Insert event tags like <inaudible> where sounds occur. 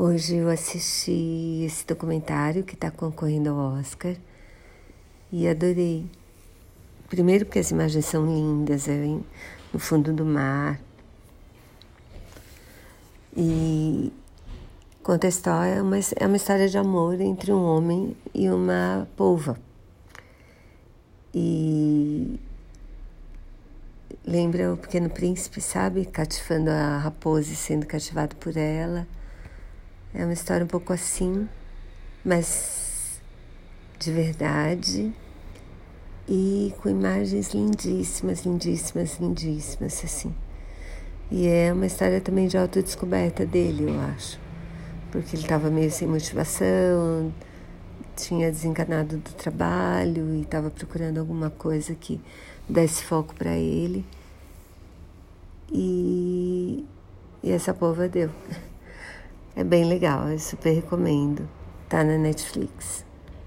Hoje eu assisti esse documentário que está concorrendo ao Oscar e adorei. Primeiro porque as imagens são lindas, é no fundo do mar. E conta a história, é uma, é uma história de amor entre um homem e uma polva. E lembra o Pequeno Príncipe, sabe? Cativando a raposa e sendo cativado por ela. É uma história um pouco assim, mas de verdade e com imagens lindíssimas, lindíssimas, lindíssimas, assim. E é uma história também de autodescoberta dele, eu acho. Porque ele estava meio sem motivação, tinha desencanado do trabalho e estava procurando alguma coisa que desse foco para ele. E, e essa pova deu. <laughs> É bem legal, eu super recomendo. Tá na Netflix.